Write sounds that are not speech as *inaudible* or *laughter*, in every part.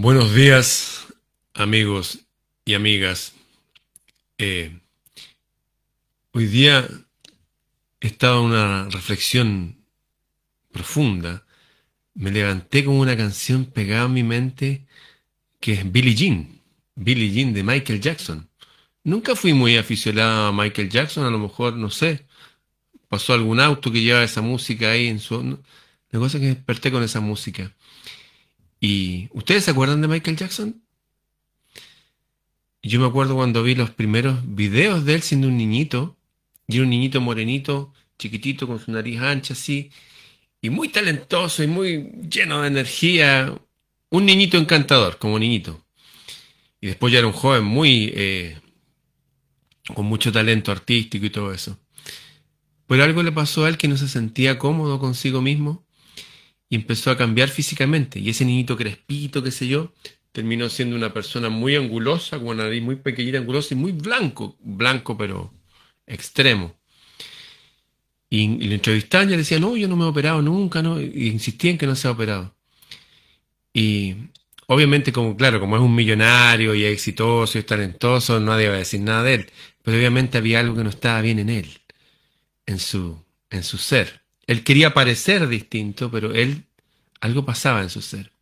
Buenos días, amigos y amigas. Eh, hoy día en una reflexión profunda. Me levanté con una canción pegada en mi mente que es Billie Jean. Billie Jean de Michael Jackson. Nunca fui muy aficionado a Michael Jackson, a lo mejor, no sé, pasó algún auto que lleva esa música ahí en su... La cosa es que desperté con esa música. ¿Y ustedes se acuerdan de Michael Jackson? Yo me acuerdo cuando vi los primeros videos de él siendo un niñito, y era un niñito morenito, chiquitito, con su nariz ancha así, y muy talentoso y muy lleno de energía, un niñito encantador, como niñito. Y después ya era un joven muy, eh, con mucho talento artístico y todo eso. Pero algo le pasó a él que no se sentía cómodo consigo mismo y empezó a cambiar físicamente. Y ese niñito crespito, qué sé yo, terminó siendo una persona muy angulosa, con una nariz muy pequeñita, angulosa y muy blanco, blanco pero extremo. Y, lo entrevistaban y le decían, no, yo no me he operado nunca, ¿no? Y que no se ha operado. Y obviamente, como claro, como es un millonario y exitoso y talentoso, nadie va a decir nada de él. Pero obviamente había algo que no estaba bien en él, en su, en su ser. Él quería parecer distinto, pero él, algo pasaba en su ser.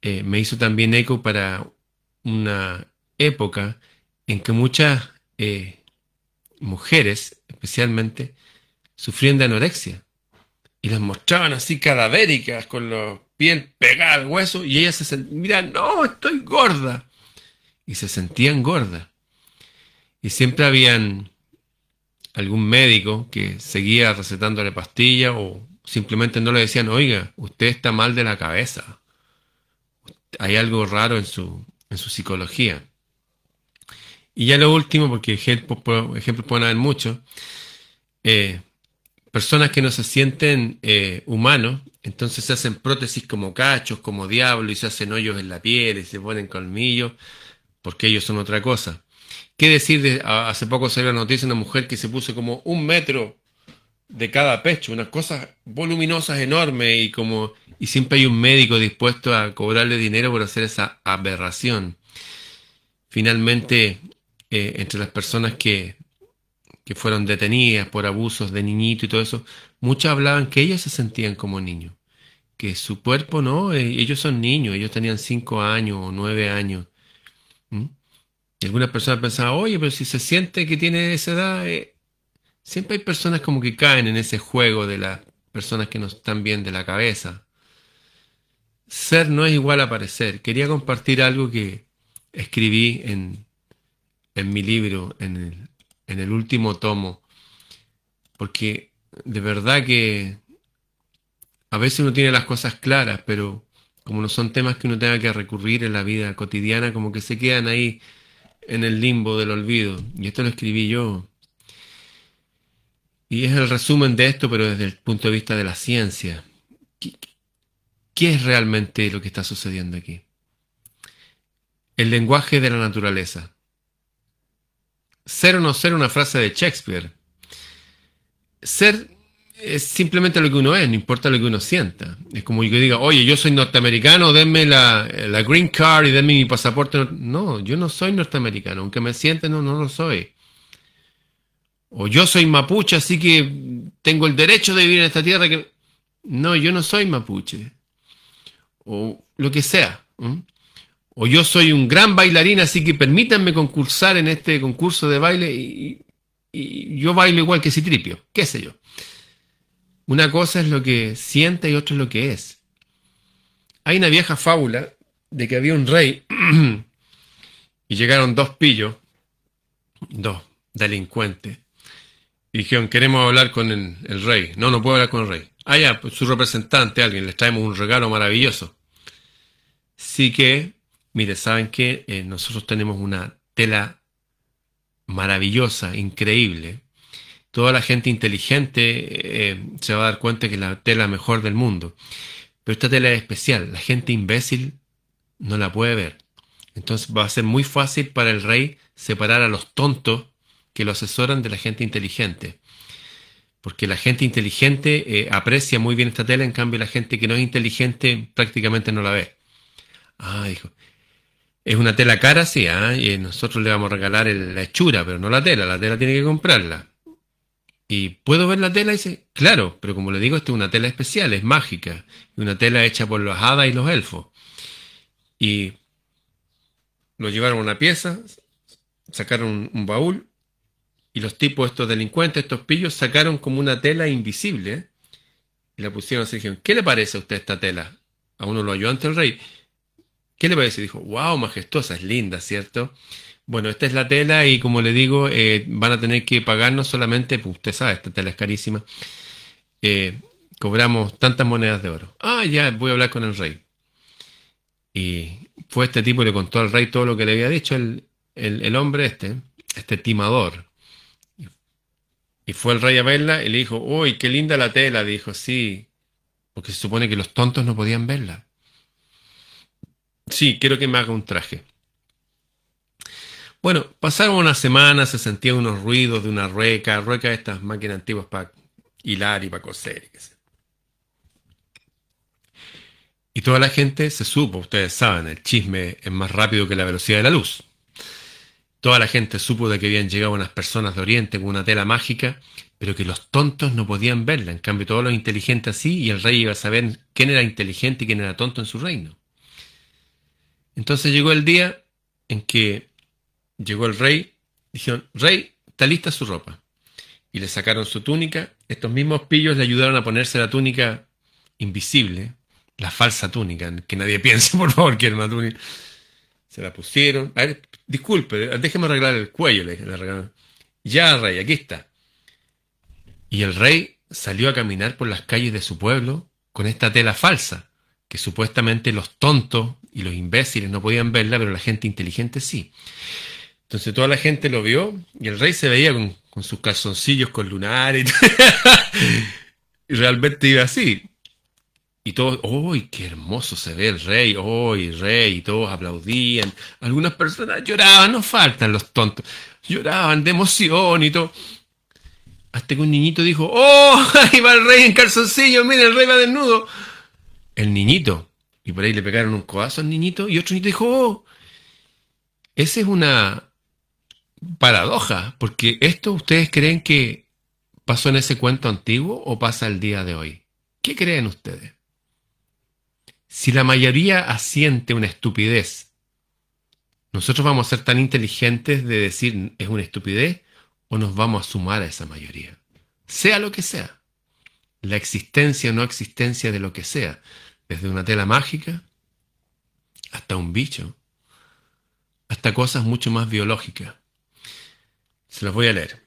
Eh, me hizo también eco para una época en que muchas eh, mujeres, especialmente, sufrían de anorexia y las mostraban así cadavéricas, con la piel pegada al hueso, y ellas se sentían, mira, no, estoy gorda. Y se sentían gordas. Y siempre habían algún médico que seguía recetándole pastillas o simplemente no le decían, oiga, usted está mal de la cabeza. Hay algo raro en su, en su psicología. Y ya lo último, porque ejemplos, pueden haber muchos, eh, personas que no se sienten eh, humanos, entonces se hacen prótesis como cachos, como diablo, y se hacen hoyos en la piel y se ponen colmillos, porque ellos son otra cosa. ¿Qué decir de, hace poco salió la noticia de una mujer que se puso como un metro de cada pecho, unas cosas voluminosas enormes y como y siempre hay un médico dispuesto a cobrarle dinero por hacer esa aberración. Finalmente, eh, entre las personas que, que fueron detenidas por abusos de niñito y todo eso, muchas hablaban que ellos se sentían como niños, que su cuerpo no, eh, ellos son niños, ellos tenían cinco años o nueve años. Y algunas personas pensaban, oye, pero si se siente que tiene esa edad, eh, siempre hay personas como que caen en ese juego de las personas que no están bien de la cabeza. Ser no es igual a parecer. Quería compartir algo que escribí en, en mi libro, en el, en el último tomo, porque de verdad que a veces uno tiene las cosas claras, pero como no son temas que uno tenga que recurrir en la vida cotidiana, como que se quedan ahí en el limbo del olvido. Y esto lo escribí yo. Y es el resumen de esto, pero desde el punto de vista de la ciencia. ¿Qué, es realmente lo que está sucediendo aquí? El lenguaje de la naturaleza. Ser o no ser una frase de Shakespeare. Ser es simplemente lo que uno es, no importa lo que uno sienta. Es como yo diga, oye, yo soy norteamericano, denme la, green card y denme mi pasaporte. No, yo no soy norteamericano, aunque me siente, no, no lo soy. O yo soy mapuche, así que tengo el derecho de vivir en esta tierra. Que... No, yo no soy mapuche. O lo que sea. O yo soy un gran bailarín, así que permítanme concursar en este concurso de baile y, y yo bailo igual que Citripio, qué sé yo. Una cosa es lo que siente y otra es lo que es. Hay una vieja fábula de que había un rey *clears throat* y llegaron dos pillos, dos delincuentes, y dijeron, queremos hablar con el, rey. No, no puedo hablar con el rey. Ah, ya, pues, su representante, alguien, les traemos un regalo maravilloso. Sí que, mire, saben que eh, nosotros tenemos una tela maravillosa, increíble, toda la gente inteligente eh, se va a dar cuenta que la tela mejor del mundo. Pero esta tela es especial. La gente imbécil no la puede ver. Entonces va a ser muy fácil para el rey separar a los tontos que lo asesoran de la gente inteligente. Porque la gente inteligente eh, aprecia muy bien esta tela, en cambio la gente que no es inteligente prácticamente no la ve. Ah, dijo. Es una tela cara, sí, ¿ah? y nosotros le vamos a regalar la hechura, pero no la tela, la tela tiene que comprarla. ¿Y puedo ver la tela? Y dice, claro, pero como le digo, esta es una tela especial, es mágica, una tela hecha por los hadas y los elfos. Y lo llevaron a una pieza, sacaron un, baúl, y los tipos, estos delincuentes, estos pillos, sacaron como una tela invisible, y la pusieron así, y dijeron, ¿qué le parece a usted esta tela? A uno lo ayudó ante el rey. ¿Qué le parece? Dijo, wow, majestuosa, es linda, ¿cierto? Bueno, esta es la tela y como le digo, eh, van a tener que pagarnos solamente, pues usted sabe, esta tela es carísima. Eh, cobramos tantas monedas de oro. Ah, ya, voy a hablar con el rey. Y fue este tipo y le contó al rey todo lo que le había dicho el, el, hombre este, este timador. Y fue el rey a verla y le dijo, uy, qué linda la tela. Dijo, sí, porque se supone que los tontos no podían verla. Sí, quiero que me haga un traje. Bueno, pasaron unas semanas, se sentían unos ruidos de una rueca, rueca de estas máquinas antiguas para hilar y para coser. Y toda la gente se supo, ustedes saben, el chisme es más rápido que la velocidad de la luz. Toda la gente supo de que habían llegado unas personas de Oriente con una tela mágica, pero que los tontos no podían verla. En cambio, todos los inteligentes sí, y el rey iba a saber quién era inteligente y quién era tonto en su reino. Entonces llegó el día en que llegó el rey, dijeron, rey, está lista su ropa. Y le sacaron su túnica. Estos mismos pillos le ayudaron a ponerse la túnica invisible, la falsa túnica, que nadie *laughs* piense, por favor, que era una túnica. Se la pusieron. A ver, disculpe, déjeme arreglar el cuello, le, Ya, rey, aquí está. Y el rey salió a caminar por las calles de su pueblo con esta tela falsa, que supuestamente los tontos y los imbéciles no podían verla, pero la gente inteligente sí. Entonces toda la gente lo vio y el rey se veía con, sus calzoncillos con lunares *laughs* y, realmente iba así. Y todos, ¡uy, qué hermoso se ve el rey! ¡Uy, rey! Y todos aplaudían. Algunas personas lloraban, no faltan los tontos. Lloraban de emoción y todo. Hasta que un niñito dijo, ¡oh! *laughs* Ahí va el rey en calzoncillos, mira, el rey va desnudo. El niñito y por ahí le pegaron un codazo al niñito y otro niñito dijo, oh, esa es una paradoja, porque esto ustedes creen que pasó en ese cuento antiguo o pasa el día de hoy. ¿Qué creen ustedes? Si la mayoría asiente una estupidez, ¿nosotros vamos a ser tan inteligentes de decir es una estupidez o nos vamos a sumar a esa mayoría? Sea lo que sea. La existencia o no existencia de lo que sea desde una tela mágica hasta un bicho, hasta cosas mucho más biológicas. Se los voy a leer.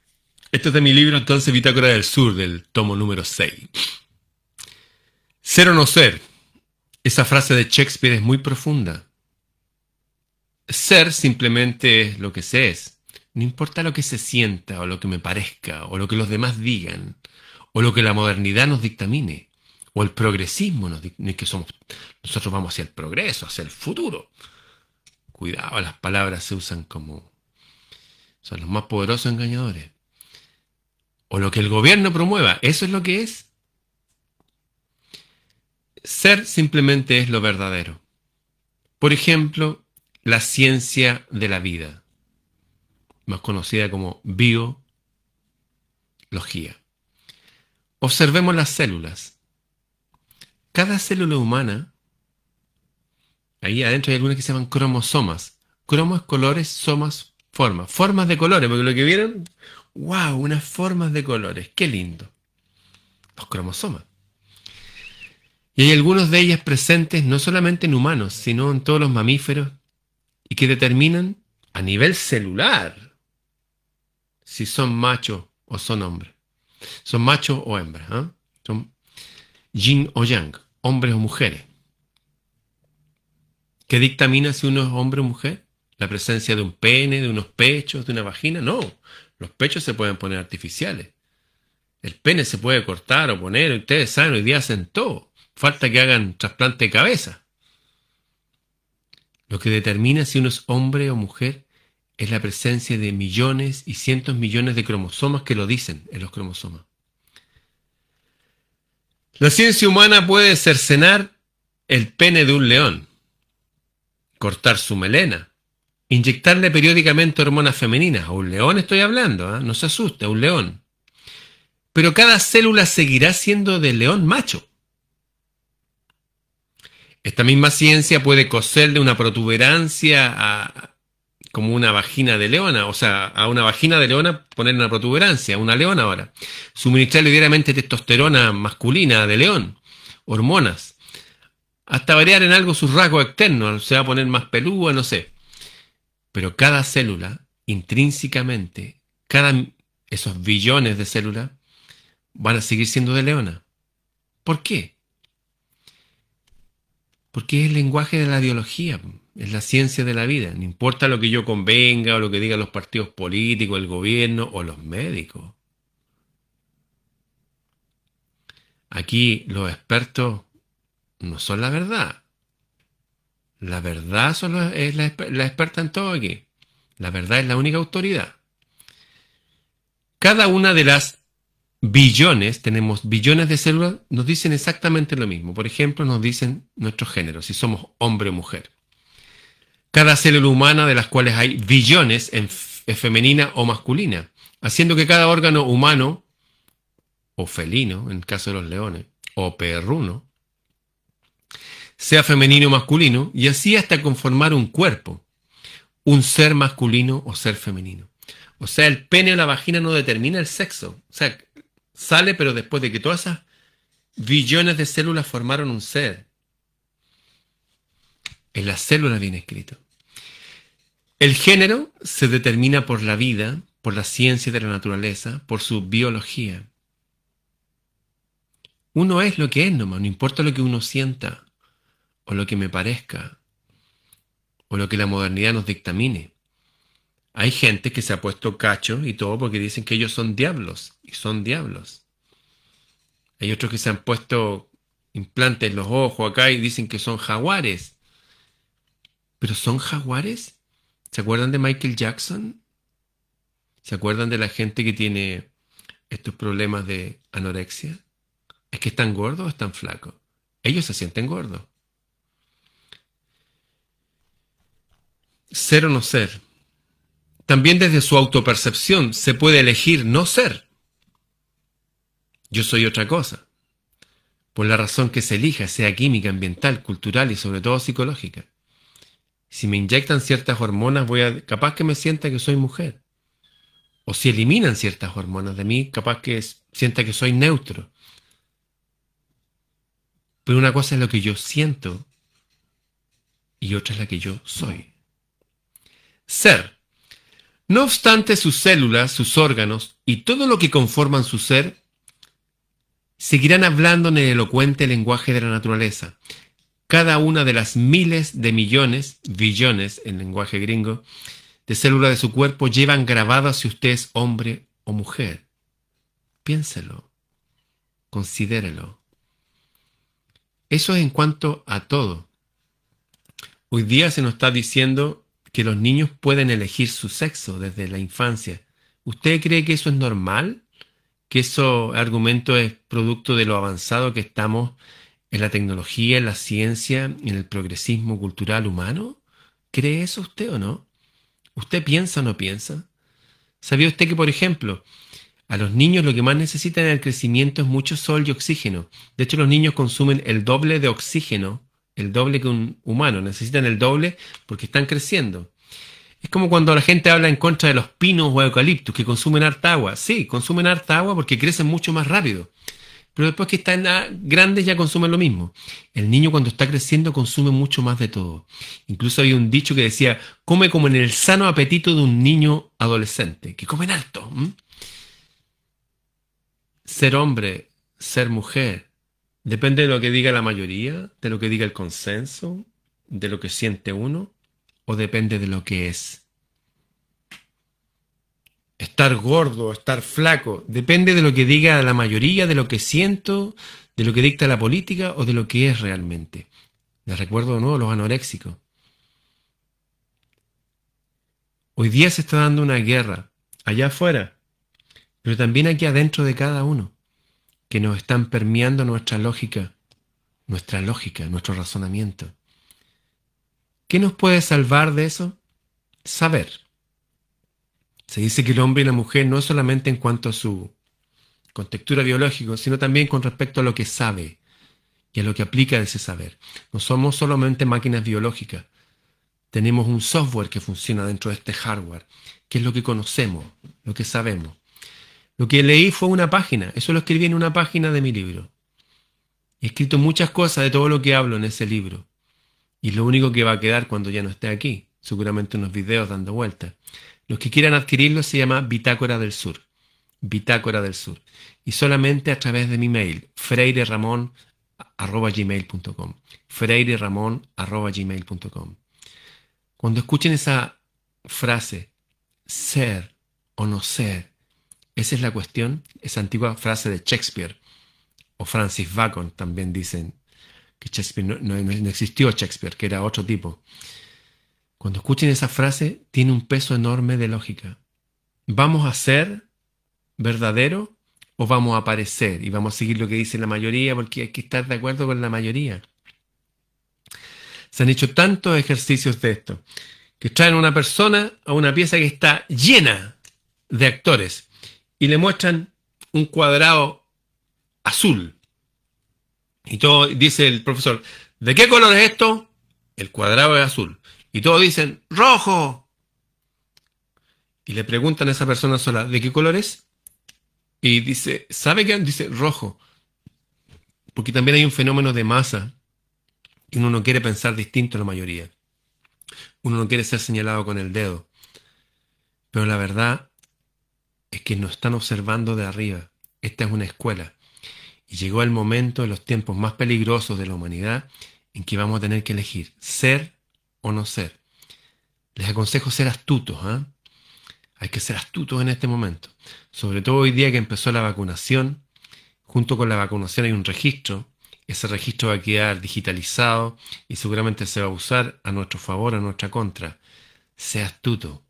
Esto es de mi libro entonces Bitácora del Sur, del tomo número 6. Ser o no ser. Esa frase de Shakespeare es muy profunda. Ser simplemente es lo que se es. No importa lo que se sienta o lo que me parezca o lo que los demás digan o lo que la modernidad nos dictamine o el progresismo, no es que somos, nosotros vamos hacia el progreso, hacia el futuro. Cuidado, las palabras se usan como, son los más poderosos engañadores. O lo que el gobierno promueva, eso es lo que es. Ser simplemente es lo verdadero. Por ejemplo, la ciencia de la vida, más conocida como biología. Observemos las células. Cada célula humana, ahí adentro hay algunas que se llaman cromosomas. Cromos, colores, somas, formas. Formas de colores, porque lo que vieron, wow, unas formas de colores, qué lindo. Los cromosomas. Y hay algunos de ellas presentes no solamente en humanos, sino en todos los mamíferos, y que determinan a nivel celular si son machos o son hombres. Son machos o hembras. ¿ah? Son yin o yang hombres o mujeres. ¿Qué dictamina si uno es hombre o mujer? ¿La presencia de un pene, de unos pechos, de una vagina? No, los pechos se pueden poner artificiales. El pene se puede cortar o poner, ustedes saben, hoy día hacen todo. Falta que hagan trasplante de cabeza. Lo que determina si uno es hombre o mujer es la presencia de millones y cientos millones de cromosomas que lo dicen en los cromosomas. La ciencia humana puede cercenar el pene de un león, cortar su melena, inyectarle periódicamente hormonas femeninas. A un león estoy hablando, ¿eh? no se asuste, a un león. Pero cada célula seguirá siendo de león macho. Esta misma ciencia puede coserle una protuberancia a, como una vagina de leona, o sea, a una vagina de leona poner una protuberancia, una leona ahora. Suministrarle diariamente testosterona masculina de león, hormonas. Hasta variar en algo sus rasgos externos, se va a poner más pelúa, no sé. Pero cada célula, intrínsecamente, cada esos billones de células, van a seguir siendo de leona. ¿Por qué? Porque es el lenguaje de la biología, es la ciencia de la vida. No importa lo que yo convenga o lo que digan los partidos políticos, el gobierno o los médicos. Aquí los expertos no son la verdad. La verdad es la, la experta en todo aquí. La verdad es la única autoridad. Cada una de las billones, tenemos billones de células, nos dicen exactamente lo mismo. Por ejemplo, nos dicen nuestro género, si somos hombre o mujer. Cada célula humana, de las cuales hay billones, es femenina o masculina, haciendo que cada órgano humano, o felino, en el caso de los leones, o perruno, sea femenino o masculino, y así hasta conformar un cuerpo, un ser masculino o ser femenino. O sea, el pene o la vagina no determina el sexo. O sea, sale, pero después de que todas esas billones de células formaron un ser. En la célula viene escrito. El género se determina por la vida, por la ciencia de la naturaleza, por su biología. Uno es lo que es nomás, no importa lo que uno sienta, o lo que me parezca, o lo que la modernidad nos dictamine. Hay gente que se ha puesto cacho y todo porque dicen que ellos son diablos y son diablos. Hay otros que se han puesto implantes en los ojos acá y dicen que son jaguares. ¿Pero son jaguares? ¿Se acuerdan de Michael Jackson? ¿Se acuerdan de la gente que tiene estos problemas de anorexia? ¿Es que están gordos o están flacos? Ellos se sienten gordos. Ser o no ser. También desde su autopercepción se puede elegir no ser. Yo soy otra cosa. Por la razón que se elija, sea química, ambiental, cultural y sobre todo psicológica. Si me inyectan ciertas hormonas, voy a capaz que me sienta que soy mujer. O si eliminan ciertas hormonas de mí, capaz que sienta que soy neutro. Pero una cosa es lo que yo siento y otra es la que yo soy. Ser no obstante, sus células, sus órganos y todo lo que conforman su ser seguirán hablando en el elocuente lenguaje de la naturaleza. Cada una de las miles de millones, billones en lenguaje gringo, de células de su cuerpo llevan grabado si usted es hombre o mujer. Piénselo, considérelo. Eso es en cuanto a todo. Hoy día se nos está diciendo que los niños pueden elegir su sexo desde la infancia. ¿Usted cree que eso es normal? ¿Que eso argumento es producto de lo avanzado que estamos en la tecnología, en la ciencia, en el progresismo cultural humano? ¿Cree eso usted o no? ¿Usted piensa o no piensa? ¿Sabía usted que, por ejemplo, a los niños lo que más necesitan en el crecimiento es mucho sol y oxígeno? De hecho, los niños consumen el doble de oxígeno el doble que un humano, necesitan el doble porque están creciendo. Es como cuando la gente habla en contra de los pinos o eucaliptus que consumen harta agua. Sí, consumen harta agua porque crecen mucho más rápido. Pero después que están grandes ya consumen lo mismo. El niño cuando está creciendo consume mucho más de todo. Incluso había un dicho que decía, come como en el sano apetito de un niño adolescente, que comen harto. Ser hombre, ser mujer, Depende de lo que diga la mayoría, de lo que diga el consenso, de lo que siente uno, o depende de lo que es. Estar gordo, estar flaco, depende de lo que diga la mayoría, de lo que siento, de lo que dicta la política o de lo que es realmente. Les recuerdo de nuevo los anoréxicos. Hoy día se está dando una guerra allá afuera, pero también aquí adentro de cada uno que nos están permeando nuestra lógica, nuestra lógica, nuestro razonamiento. ¿Qué nos puede salvar de eso? Saber. Se dice que el hombre y la mujer no solamente en cuanto a su contextura biológica, sino también con respecto a lo que sabe y a lo que aplica ese saber. No somos solamente máquinas biológicas. Tenemos un software que funciona dentro de este hardware, que es lo que conocemos, lo que sabemos. Lo que leí fue una página, eso lo escribí en una página de mi libro. He escrito muchas cosas de todo lo que hablo en ese libro. Y lo único que va a quedar cuando ya no esté aquí, seguramente unos videos dando vueltas. Los que quieran adquirirlo se llama Bitácora del Sur. Bitácora del Sur. Y solamente a través de mi mail, freireramon.gmail.com. freireramon.gmail.com. Cuando escuchen esa frase, ser o no ser, esa es la cuestión, esa antigua frase de Shakespeare, o Francis Bacon también dicen que Shakespeare no, no existió Shakespeare, que era otro tipo. Cuando escuchen esa frase, tiene un peso enorme de lógica. ¿Vamos a ser verdadero o vamos a aparecer y vamos a seguir lo que dice la mayoría porque hay que estar de acuerdo con la mayoría? Se han hecho tantos ejercicios de esto que traen a una persona a una pieza que está llena de actores y le muestran un cuadrado azul. Y todo dice el profesor, ¿de qué color es esto? El cuadrado es azul. Y todos dicen, rojo. Y le preguntan a esa persona sola, ¿de qué color es? Y dice, ¿sabe qué? Dice, rojo. Porque también hay un fenómeno de masa. Y uno no quiere pensar distinto a la mayoría. Uno no quiere ser señalado con el dedo. Pero la verdad es que nos están observando de arriba. Esta es una escuela. Y llegó el momento de los tiempos más peligrosos de la humanidad en que vamos a tener que elegir ser o no ser. Les aconsejo ser astutos. ¿ah? Hay que ser astutos en este momento. Sobre todo hoy día que empezó la vacunación. Junto con la vacunación hay un registro. Ese registro va a quedar digitalizado y seguramente se va a usar a nuestro favor, a nuestra contra. Sea astuto.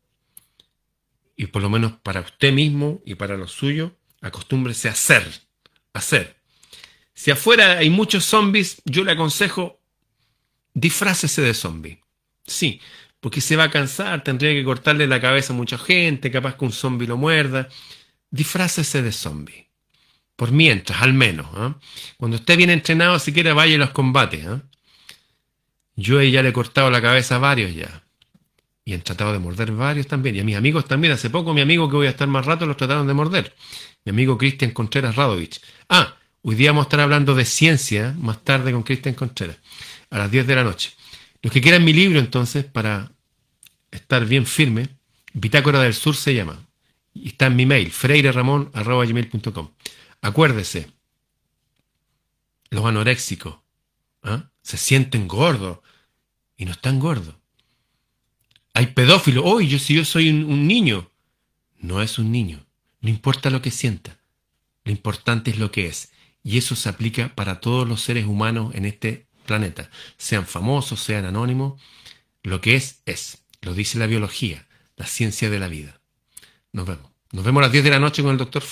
Y por lo menos para usted mismo y para lo suyo, acostúmbrese a hacer. Hacer. Si afuera hay muchos zombies, yo le aconsejo disfrácese de zombie. Sí, porque se va a cansar, tendría que cortarle la cabeza a mucha gente, capaz que un zombie lo muerda. Disfrácese de zombie. Por mientras, al menos. ¿ah? Cuando esté bien entrenado, siquiera vaya a los combates. ¿ah? Yo ya le he cortado la cabeza a varios ya. Y han tratado de morder varios también. Y a mis amigos también. Hace poco mi amigo que voy a estar más rato los trataron de morder. Mi amigo Cristian Contreras Radovich. Ah, hoy día vamos a estar hablando de ciencia más tarde con Cristian Contreras. A las 10 de la noche. Los que quieran mi libro, entonces, para estar bien firme, Bitácora del Sur se llama. Y está en mi mail, freireramon.com. Acuérdese, los anoréxicos ¿ah? se sienten gordos y no están gordos. Hay pedófilos. Hoy yo si yo soy un, un niño, no es un niño. No importa lo que sienta. Lo importante es lo que es. Y eso se aplica para todos los seres humanos en este planeta, sean famosos, sean anónimos, lo que es, es. Lo dice la biología, la ciencia de la vida. Nos vemos. Nos vemos a las 10 de la noche con el doctor.